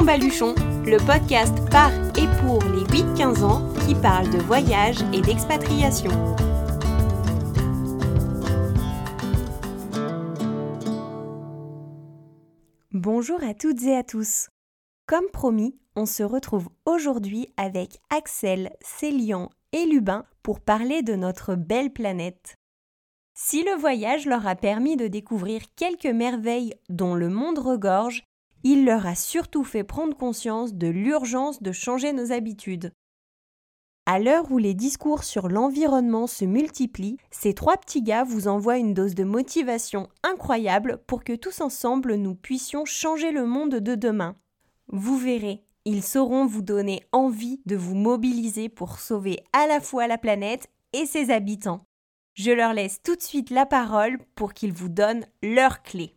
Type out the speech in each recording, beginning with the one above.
baluchon, le podcast par et pour les 8-15 ans qui parle de voyage et d'expatriation. Bonjour à toutes et à tous. Comme promis, on se retrouve aujourd'hui avec Axel, Célian et Lubin pour parler de notre belle planète. Si le voyage leur a permis de découvrir quelques merveilles dont le monde regorge, il leur a surtout fait prendre conscience de l'urgence de changer nos habitudes. À l'heure où les discours sur l'environnement se multiplient, ces trois petits gars vous envoient une dose de motivation incroyable pour que tous ensemble nous puissions changer le monde de demain. Vous verrez, ils sauront vous donner envie de vous mobiliser pour sauver à la fois la planète et ses habitants. Je leur laisse tout de suite la parole pour qu'ils vous donnent leurs clés.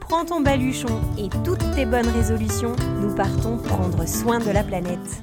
Prends ton baluchon et toutes tes bonnes résolutions, nous partons prendre soin de la planète.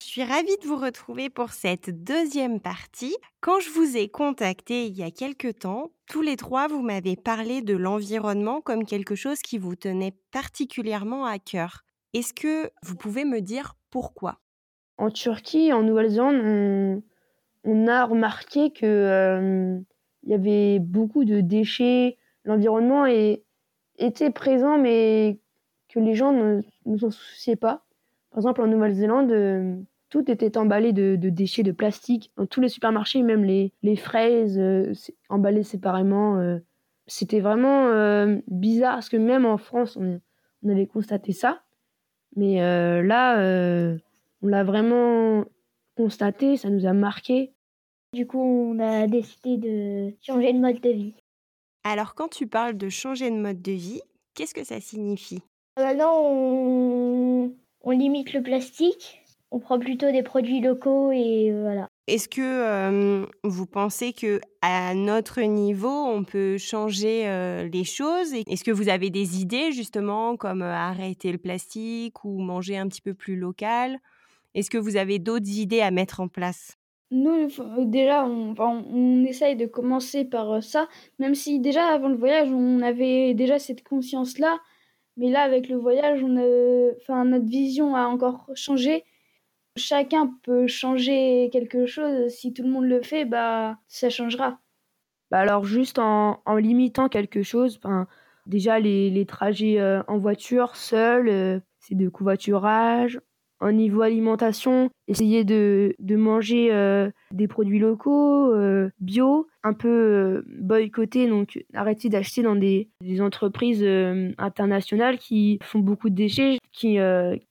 Je suis ravie de vous retrouver pour cette deuxième partie. Quand je vous ai contacté il y a quelque temps, tous les trois, vous m'avez parlé de l'environnement comme quelque chose qui vous tenait particulièrement à cœur. Est-ce que vous pouvez me dire pourquoi? En Turquie, en Nouvelle-Zélande, on, a remarqué qu'il euh, y avait beaucoup de déchets, l'environnement était présent, mais que les gens ne, s'en souciaient pas. Par exemple, en Nouvelle-Zélande, euh, tout était emballé de, déchets de plastique. Dans tous les supermarchés, même les, fraises euh, emballées séparément. Euh. C'était vraiment bizarre, parce que même en France, on, on avait constaté ça. Mais là, on l'a vraiment constaté, ça nous a marqué. Du coup, on a décidé de changer de mode de vie. Alors, quand tu parles de changer de mode de vie, qu'est-ce que ça signifie? Maintenant, on... limite le plastique. On prend plutôt des produits locaux et euh, voilà. Est-ce que vous pensez que à notre niveau, on peut changer les choses Est-ce que vous avez des idées justement comme arrêter le plastique ou manger un petit peu plus local? Est-ce que vous avez d'autres idées à mettre en place? Nous, déjà, on, essaye de commencer par euh, ça, même si déjà avant le voyage, on avait déjà cette conscience-là. Mais là, avec le voyage, on enfin, notre vision a encore changé. Chacun peut changer quelque chose. Si tout le monde le fait, bah, ça changera. Bah alors, juste en, en limitant quelque chose, déjà les, les trajets euh, en voiture, seul, euh, c'est de covoiturage au niveau alimentation, essayer de, de manger euh, des produits locaux, euh, bio, un peu euh, boycotter, donc arrêter d'acheter dans des, des entreprises internationales qui font beaucoup de déchets, qui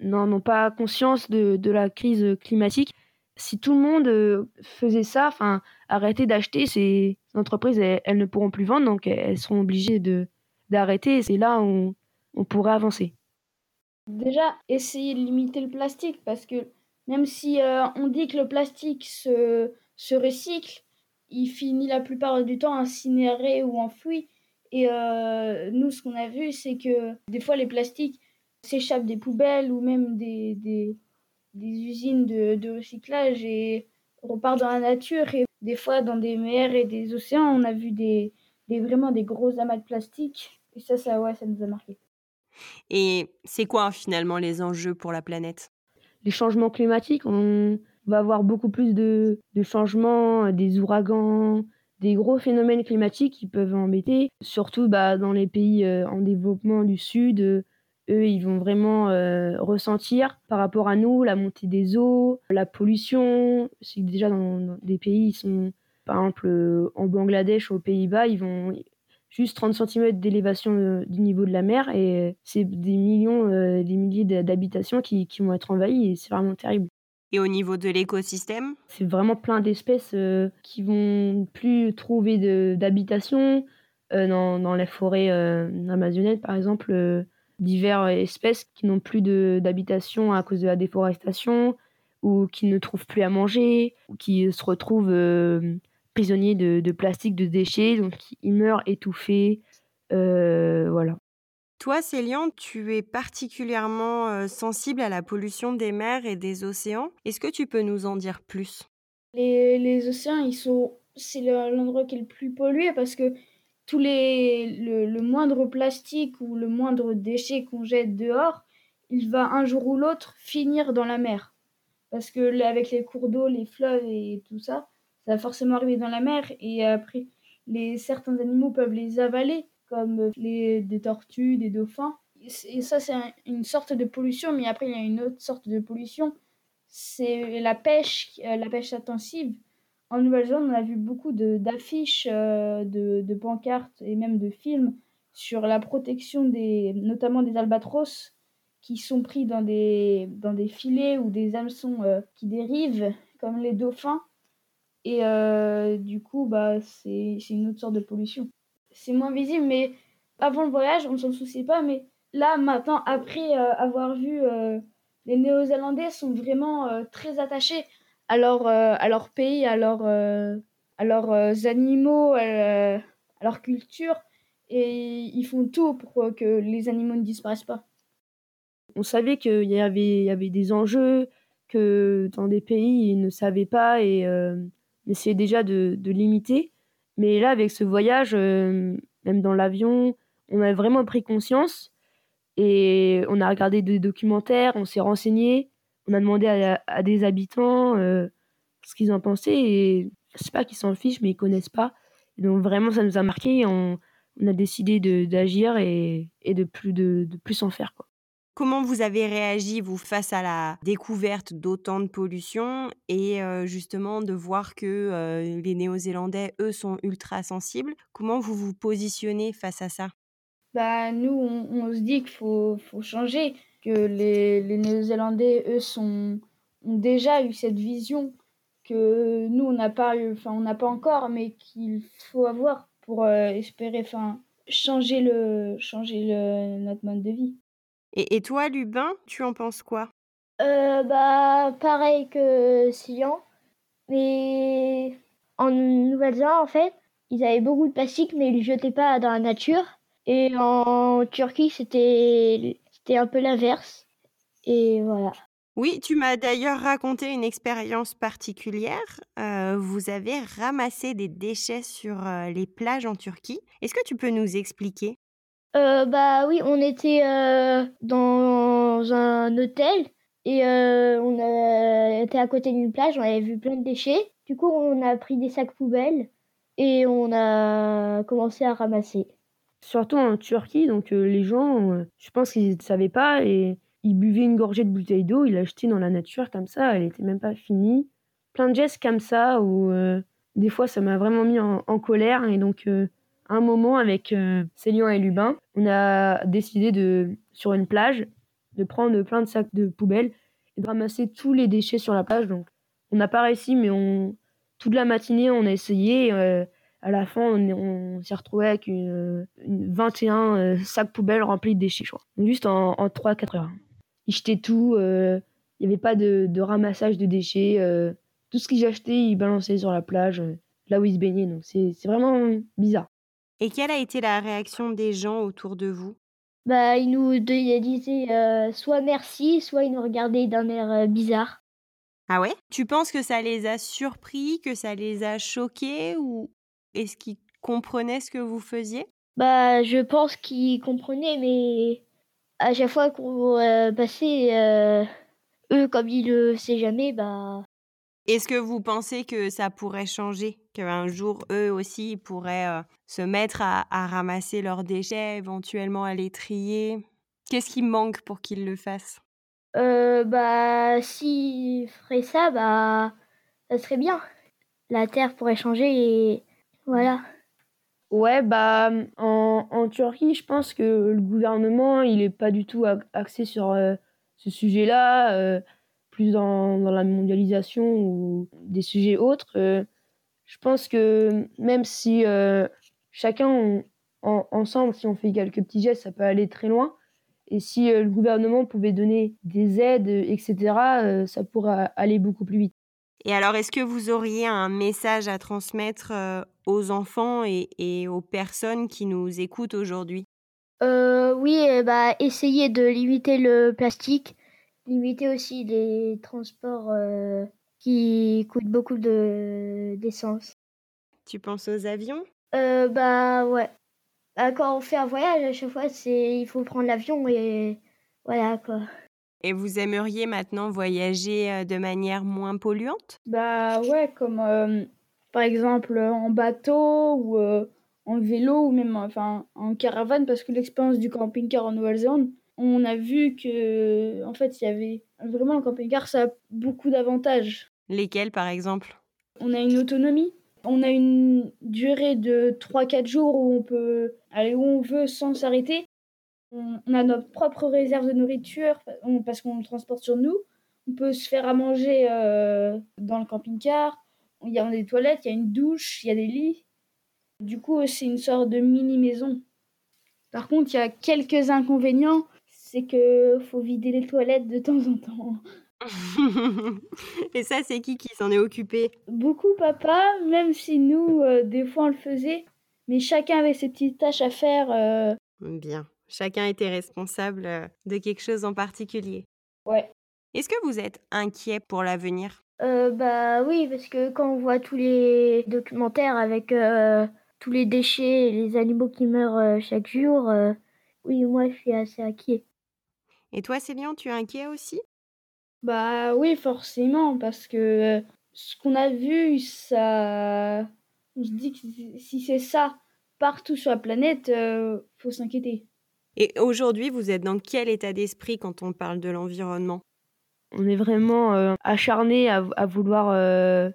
n'en ont pas conscience de, de, la crise climatique. Si tout le monde faisait ça, enfin, arrêter d'acheter, ces entreprises, elles, ne pourront plus vendre, donc elles seront obligées d'arrêter. C'est là où on pourrait avancer. Déjà, essayer de limiter le plastique parce que même si euh, on dit que le plastique se, se recycle, il finit la plupart du temps incinéré ou enfoui. Et euh, nous, ce qu'on a vu, c'est que des fois, les plastiques s'échappent des poubelles ou même des, des, usines de, de, recyclage et repartent dans la nature. Et des fois, dans des mers et des océans, on a vu des, des vraiment des gros amas de plastique. Et ça, ça, ouais, ça nous a marqué. Et c'est quoi finalement les enjeux pour la planète? Les changements climatiques, on va avoir beaucoup plus de, changements, des ouragans, des gros phénomènes climatiques qui peuvent embêter, surtout bah, dans les pays euh, en développement du Sud. eux, ils vont vraiment euh, ressentir par rapport à nous la montée des eaux, la pollution. C'est déjà dans, des pays, ils sont, par exemple, euh, en Bangladesh, aux Pays-Bas, ils vont juste 30 cm d'élévation euh, du niveau de la mer et c'est des millions, euh, des milliers d'habitations qui, qui, vont être envahies et c'est vraiment terrible. Et au niveau de l'écosystème? C'est vraiment plein d'espèces euh, qui vont plus trouver d'habitation dans, dans, la forêt amazonienne, par exemple, diverses espèces qui n'ont plus d'habitation à cause de la déforestation ou qui ne trouvent plus à manger ou qui se retrouvent prisonniers de, plastique, de déchets, donc ils meurent étouffés. Euh, voilà. Toi, Célian, tu es particulièrement euh, sensible à la pollution des mers et des océans. Est-ce que tu peux nous en dire plus? Les, océans, ils sont, c'est l'endroit qui est le plus pollué parce que tous les, le, moindre plastique ou le moindre déchet qu'on jette dehors, il va un jour ou l'autre finir dans la mer. Parce que avec les cours d'eau, les fleuves et tout ça, ça va forcément arriver dans la mer et après, les, certains animaux peuvent les avaler, comme les, des tortues, des dauphins. Et ça, c'est une sorte de pollution, mais après, il y a une autre sorte de pollution. C'est la pêche, euh, la pêche intensive. En Nouvelle-Zélande, on a vu beaucoup d'affiches, euh, de, de, pancartes et même de films sur la protection des, notamment des albatros qui sont pris dans des, dans des filets ou des hameçons euh, qui dérivent, comme les dauphins. Et du coup, bah, c'est une autre sorte de pollution. C'est moins visible, mais avant le voyage, on ne s'en souciait pas. Mais là, maintenant, après avoir vu les Néo-Zélandais sont vraiment très attachés à leur, à leur pays, à, leur, à leurs animaux, à, leur culture. Et ils font tout pour que les animaux ne disparaissent pas. On savait qu'il y avait, y avait des enjeux, que dans des pays, ils ne savaient pas et euh, essayaient déjà de, de, limiter. Mais là, avec ce voyage, même dans l'avion, on a vraiment pris conscience et on a regardé des documentaires, on s'est renseigné, on a demandé à, des habitants euh, ce qu'ils en pensaient. Et je sais pas qu'ils s'en fichent, mais ils connaissent pas. Donc vraiment, ça nous a marqué. On, on a décidé d'agir et, et, de plus de, de plus en faire. Quoi. Comment vous avez réagi, vous, face à la découverte d'autant de pollution et euh, justement de voir que euh, les Néo-Zélandais, eux, sont ultra sensibles Comment vous vous positionnez face à ça? Bah, nous, on, se dit qu'il faut, changer, que les, Néo-Zélandais, eux, sont, ont déjà eu cette vision que nous, on n'a pas pas encore, mais qu'il faut avoir pour euh, espérer, changer le, changer le, notre mode de vie. Et, et toi, Lubin, tu en penses quoi? Euh, Bah, pareil que Sian, mais en Nouvelle-Zélande, en fait, ils avaient beaucoup de plastique, mais ils ne jetaient pas dans la nature. Et en Turquie, c'était un peu l'inverse. Et voilà. Oui, tu m'as d'ailleurs raconté une expérience particulière. Euh, vous avez ramassé des déchets sur euh, les plages en Turquie. Est-ce que tu peux nous expliquer? Euh, Bah oui, on était dans un hôtel et on a été à côté d'une plage, on avait vu plein de déchets. Du coup, on a pris des sacs poubelles et on a commencé à ramasser. Surtout en Turquie, donc euh, les gens, euh, je pense qu'ils ne savaient pas et ils buvaient une gorgée de bouteille d'eau, ils l'achetaient dans la nature comme ça, elle n'était même pas finie. Plein de gestes comme ça où euh, des fois ça m'a vraiment mis en, colère et donc un moment avec Célian et Lubin, on a décidé de sur une plage de prendre plein de sacs de poubelle et de ramasser tous les déchets sur la plage. Donc on n'a pas réussi, mais on toute la matinée on a essayé à la fin, on, s'est retrouvé avec une, 21 euh, sacs poubelles remplis de déchets, Juste en, 3-4 heures. Ils jetaient tout, euh, il n'y avait pas de, ramassage de déchets. Euh, tout ce qu'ils achetaient, ils balançaient sur la plage, là où ils se baignaient. Donc c'est vraiment bizarre. Et quelle a été la réaction des gens autour de vous? Bah, ils nous disaient soit merci, soit ils nous regardaient d'un air bizarre. Ah ouais? Tu penses que ça les a surpris, que ça les a choqués ou, est-ce qu'ils comprenaient ce que vous faisiez? Bah, je pense qu'ils comprenaient, mais à chaque fois qu'on euh, passait, euh, eux, comme ils le savent jamais, bah. Est-ce que vous pensez que ça pourrait changer? Qu'un jour, eux aussi, pourraient euh, se mettre à, ramasser leurs déchets, éventuellement à les trier? Qu'est-ce qui manque pour qu'ils le fassent? Euh, Bah, s'ils feraient ça, bah, ça serait bien. La Terre pourrait changer et voilà. Ouais, bah en, en, Turquie, je pense que le gouvernement, il est pas du tout axé sur euh, ce sujet-là, euh, plus dans, dans, la mondialisation ou des sujets autres. Euh, je pense que même si chacun, ensemble, si on fait quelques petits gestes, ça peut aller très loin. Et si le gouvernement pouvait donner des aides, etc., ça pourrait aller beaucoup plus vite. Et alors, est-ce que vous auriez un message à transmettre euh, aux enfants et, aux personnes qui nous écoutent aujourd'hui? Euh, Oui, bah, essayez de limiter le plastique, limiter aussi les transports euh, qui coûtent beaucoup d'essence. tu penses aux avions? Bah ouais. Bah, quand on fait un voyage, à chaque fois, c'est il faut prendre l'avion et Voilà quoi. Et vous aimeriez maintenant voyager de manière moins polluante? Bah ouais, comme par exemple en bateau ou en vélo ou même enfin en caravane parce que l'expérience du camping-car en Nouvelle-Zélande, on a vu que en fait il y avait vraiment le camping-car ça a beaucoup d'avantages. Lesquels par exemple? On a une autonomie, on a une durée de 3-4 jours où on peut aller où on veut sans s'arrêter. On, a notre propre réserve de nourriture parce qu'on le transporte sur nous. On peut se faire à manger euh, dans le camping-car. Il y a des toilettes, il y a une douche, il y a des lits. Du coup, c'est une sorte de mini-maison. Par contre, il y a quelques inconvénients. C'est que faut vider les toilettes de temps en temps. Et ça, c'est qui qui s'en est occupé? Beaucoup papa, même si nous, euh, des fois, on le faisait. Mais chacun avait ses petites tâches à faire. Euh. Bien. Chacun était responsable euh, de quelque chose en particulier. Ouais. Est-ce que vous êtes inquiet pour l'avenir? Euh, Bah oui, parce que quand on voit tous les documentaires avec tous les déchets et les animaux qui meurent chaque jour, oui, moi je suis assez inquiet. Et toi, Céline, tu es inquiet aussi? Bah oui, forcément, parce que ce qu'on a vu, ça. On se dit que si c'est ça partout sur la planète, euh, faut s'inquiéter. Et aujourd'hui, vous êtes dans quel état d'esprit quand on parle de l'environnement? On est vraiment euh, acharné à, vouloir, euh,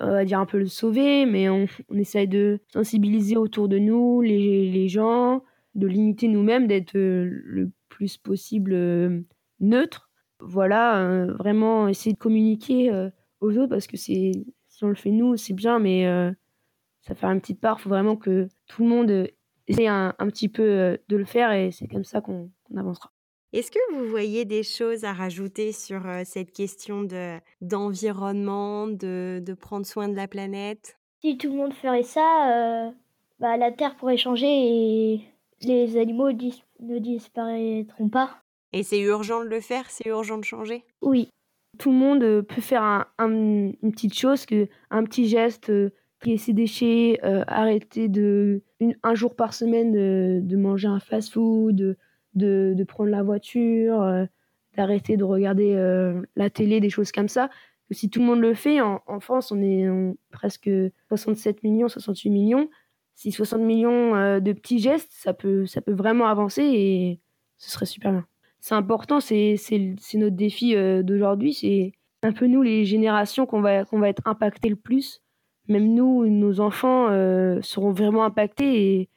on va dire un peu le sauver, mais on, on essaye de sensibiliser autour de nous les, les gens, de limiter nous-mêmes, d'être le plus possible neutre voilà, euh, vraiment essayer de communiquer euh, aux autres parce que c'est si on le fait nous, c'est bien, mais euh, ça fait une petite part. Il faut vraiment que tout le monde essaie un, petit peu de le faire et c'est comme ça qu'on avancera. Est-ce que vous voyez des choses à rajouter sur cette question de d'environnement, de, de, prendre soin de la planète? Si tout le monde ferait ça, bah, la Terre pourrait changer et les animaux ne disparaîtront pas. Et c'est urgent de le faire, c'est urgent de changer? Oui. Tout le monde euh, peut faire un, une petite chose, que, un petit geste, euh, trier ses déchets, euh, arrêter de, un jour par semaine de, manger un fast-food, de, de, prendre la voiture, d'arrêter de regarder la télé, des choses comme ça. Que si tout le monde le fait, en, France, on est presque 67 millions, 68 millions. Si 60 millions de petits gestes, ça peut, ça peut vraiment avancer et ce serait super bien c'est important, c'est notre défi euh, d'aujourd'hui. C'est un peu nous, les générations, qu'on va, qu'on va être impactés le plus. Même nous, nos enfants euh, seront vraiment impactés. Et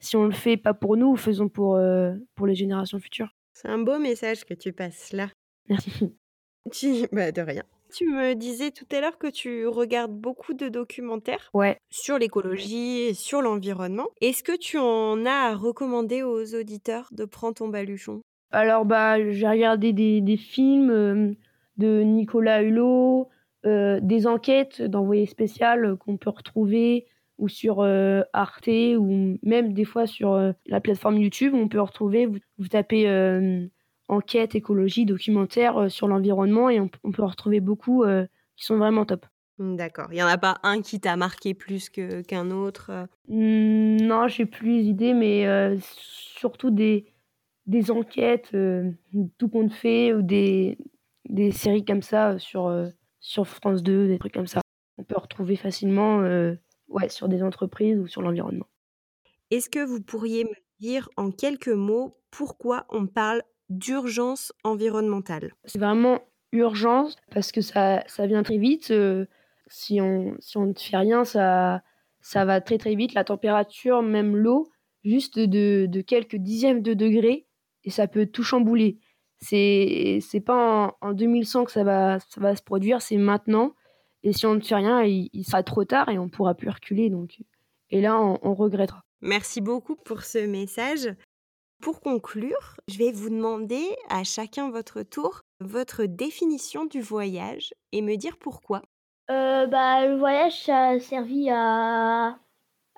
si on le fait pas pour nous, faisons pour, euh, pour les générations futures. C'est un beau message que tu passes là. Merci. Tu... Bah, de rien. Tu me disais tout à l'heure que tu regardes beaucoup de documentaires ouais. sur l'écologie, sur l'environnement. Est-ce que tu en as à recommander aux auditeurs de prendre ton baluchon? Alors, bah, j'ai regardé des, des films euh, de Nicolas Hulot, euh, des enquêtes d'envoyés spécial qu'on peut retrouver ou sur euh, Arte ou même des fois sur la plateforme YouTube on peut retrouver, vous, tapez enquête, écologie, documentaire sur l'environnement et on, peut retrouver beaucoup qui sont vraiment top. D'accord. Il n'y en a pas un qui t'a marqué plus qu'un autre mmh, Non, j'ai plus d'idées, mais surtout des, des enquêtes, euh, tout compte fait, ou des, des séries comme ça euh, sur, euh, sur France 2, des trucs comme ça. On peut retrouver facilement ouais, sur des entreprises ou sur l'environnement. Est-ce que vous pourriez me dire en quelques mots pourquoi on parle d'urgence environnementale C'est vraiment urgence parce que ça, ça vient très vite. si, on, si on ne fait rien, ça, ça va très très vite. La température, même l'eau, juste de, de quelques dixièmes de degrés, et ça peut tout chambouler. C'est c'est pas en, 2100 que ça va ça va se produire, c'est maintenant. Et si on ne fait rien, il, sera trop tard et on pourra plus reculer. Donc et là, on, regrettera. Merci beaucoup pour ce message. Pour conclure, je vais vous demander à chacun votre tour votre définition du voyage et me dire pourquoi. Euh, bah, le voyage, ça a servi à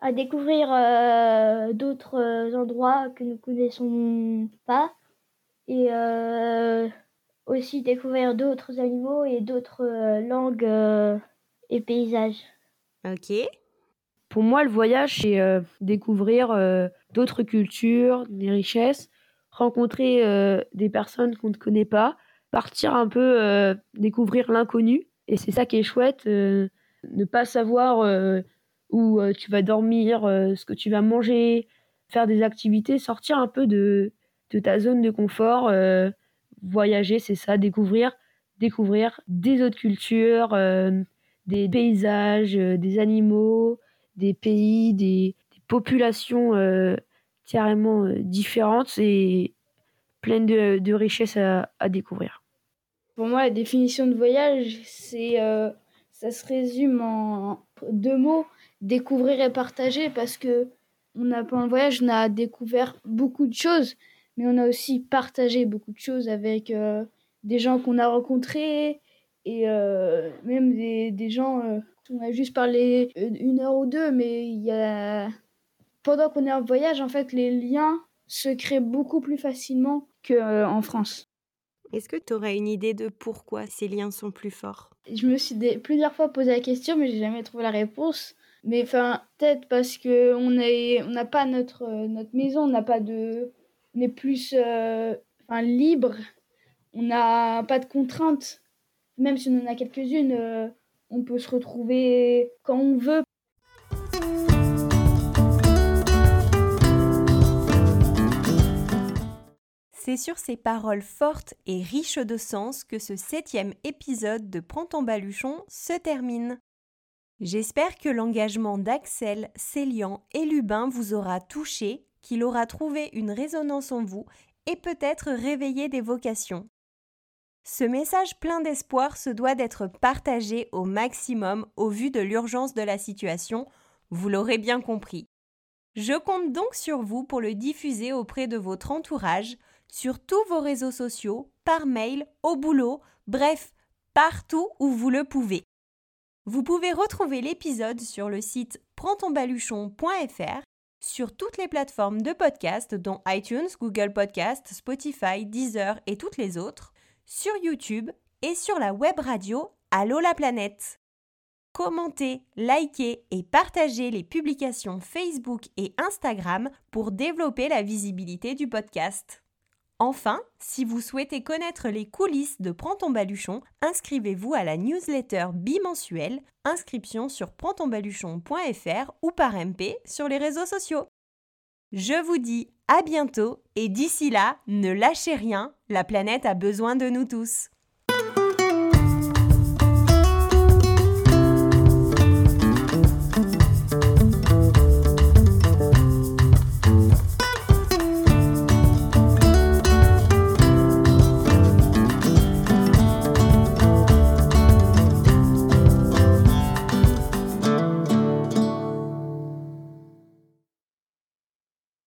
à découvrir euh, d'autres euh, endroits que nous connaissons pas et euh, aussi découvrir d'autres animaux et d'autres langues et paysages. Ok. Pour moi, le voyage, c'est découvrir d'autres cultures, des richesses, rencontrer des personnes qu'on ne connaît pas, partir un peu découvrir l'inconnu. Et c'est ça qui est chouette, ne pas savoir où tu vas dormir, ce que tu vas manger, faire des activités, sortir un peu de, de ta zone de confort, voyager, c'est ça, découvrir, découvrir des autres cultures, des paysages, des animaux, des pays, des, populations carrément différentes et pleines de, richesses à, découvrir. Pour moi, la définition de voyage, c'est, ça se résume en deux mots découvrir et partager parce que on a pendant le voyage, on a découvert beaucoup de choses, mais on a aussi partagé beaucoup de choses avec des gens qu'on a rencontrés et même des gens. On a juste parlé une heure ou deux, mais il y a pendant qu'on est en voyage, en fait, les liens se créent beaucoup plus facilement qu'en France. Est-ce que tu aurais une idée de pourquoi ces liens sont plus forts? Je me suis plusieurs fois posé la question, mais j'ai jamais trouvé la réponse. Mais enfin, peut-être parce que on est, on n'a pas notre notre maison, on n'a pas de, on est plus, euh, enfin libre. On n'a pas de contraintes. Même si on en a quelques-unes, euh, on peut se retrouver quand on veut. C'est sur ces paroles fortes et riches de sens que ce septième épisode de Prends ton baluchon se termine. J'espère que l'engagement d'Axel, Célian et Lubin vous aura touché, qu'il aura trouvé une résonance en vous et peut-être réveillé des vocations. Ce message plein d'espoir se doit d'être partagé au maximum au vu de l'urgence de la situation, vous l'aurez bien compris. Je compte donc sur vous pour le diffuser auprès de votre entourage, sur tous vos réseaux sociaux, par mail, au boulot, bref, partout où vous le pouvez. Vous pouvez retrouver l'épisode sur le site prendtonbaluchon.fr, sur toutes les plateformes de podcast dont iTunes, Google Podcast, Spotify, Deezer et toutes les autres, sur YouTube et sur la web radio Allô la planète. Commentez, likez et partagez les publications Facebook et Instagram pour développer la visibilité du podcast. Enfin, si vous souhaitez connaître les coulisses de Prends baluchon, inscrivez-vous à la newsletter bimensuelle, inscription sur prendtonbaluchon.fr ou par MP sur les réseaux sociaux. Je vous dis à bientôt et d'ici là, ne lâchez rien, la planète a besoin de nous tous.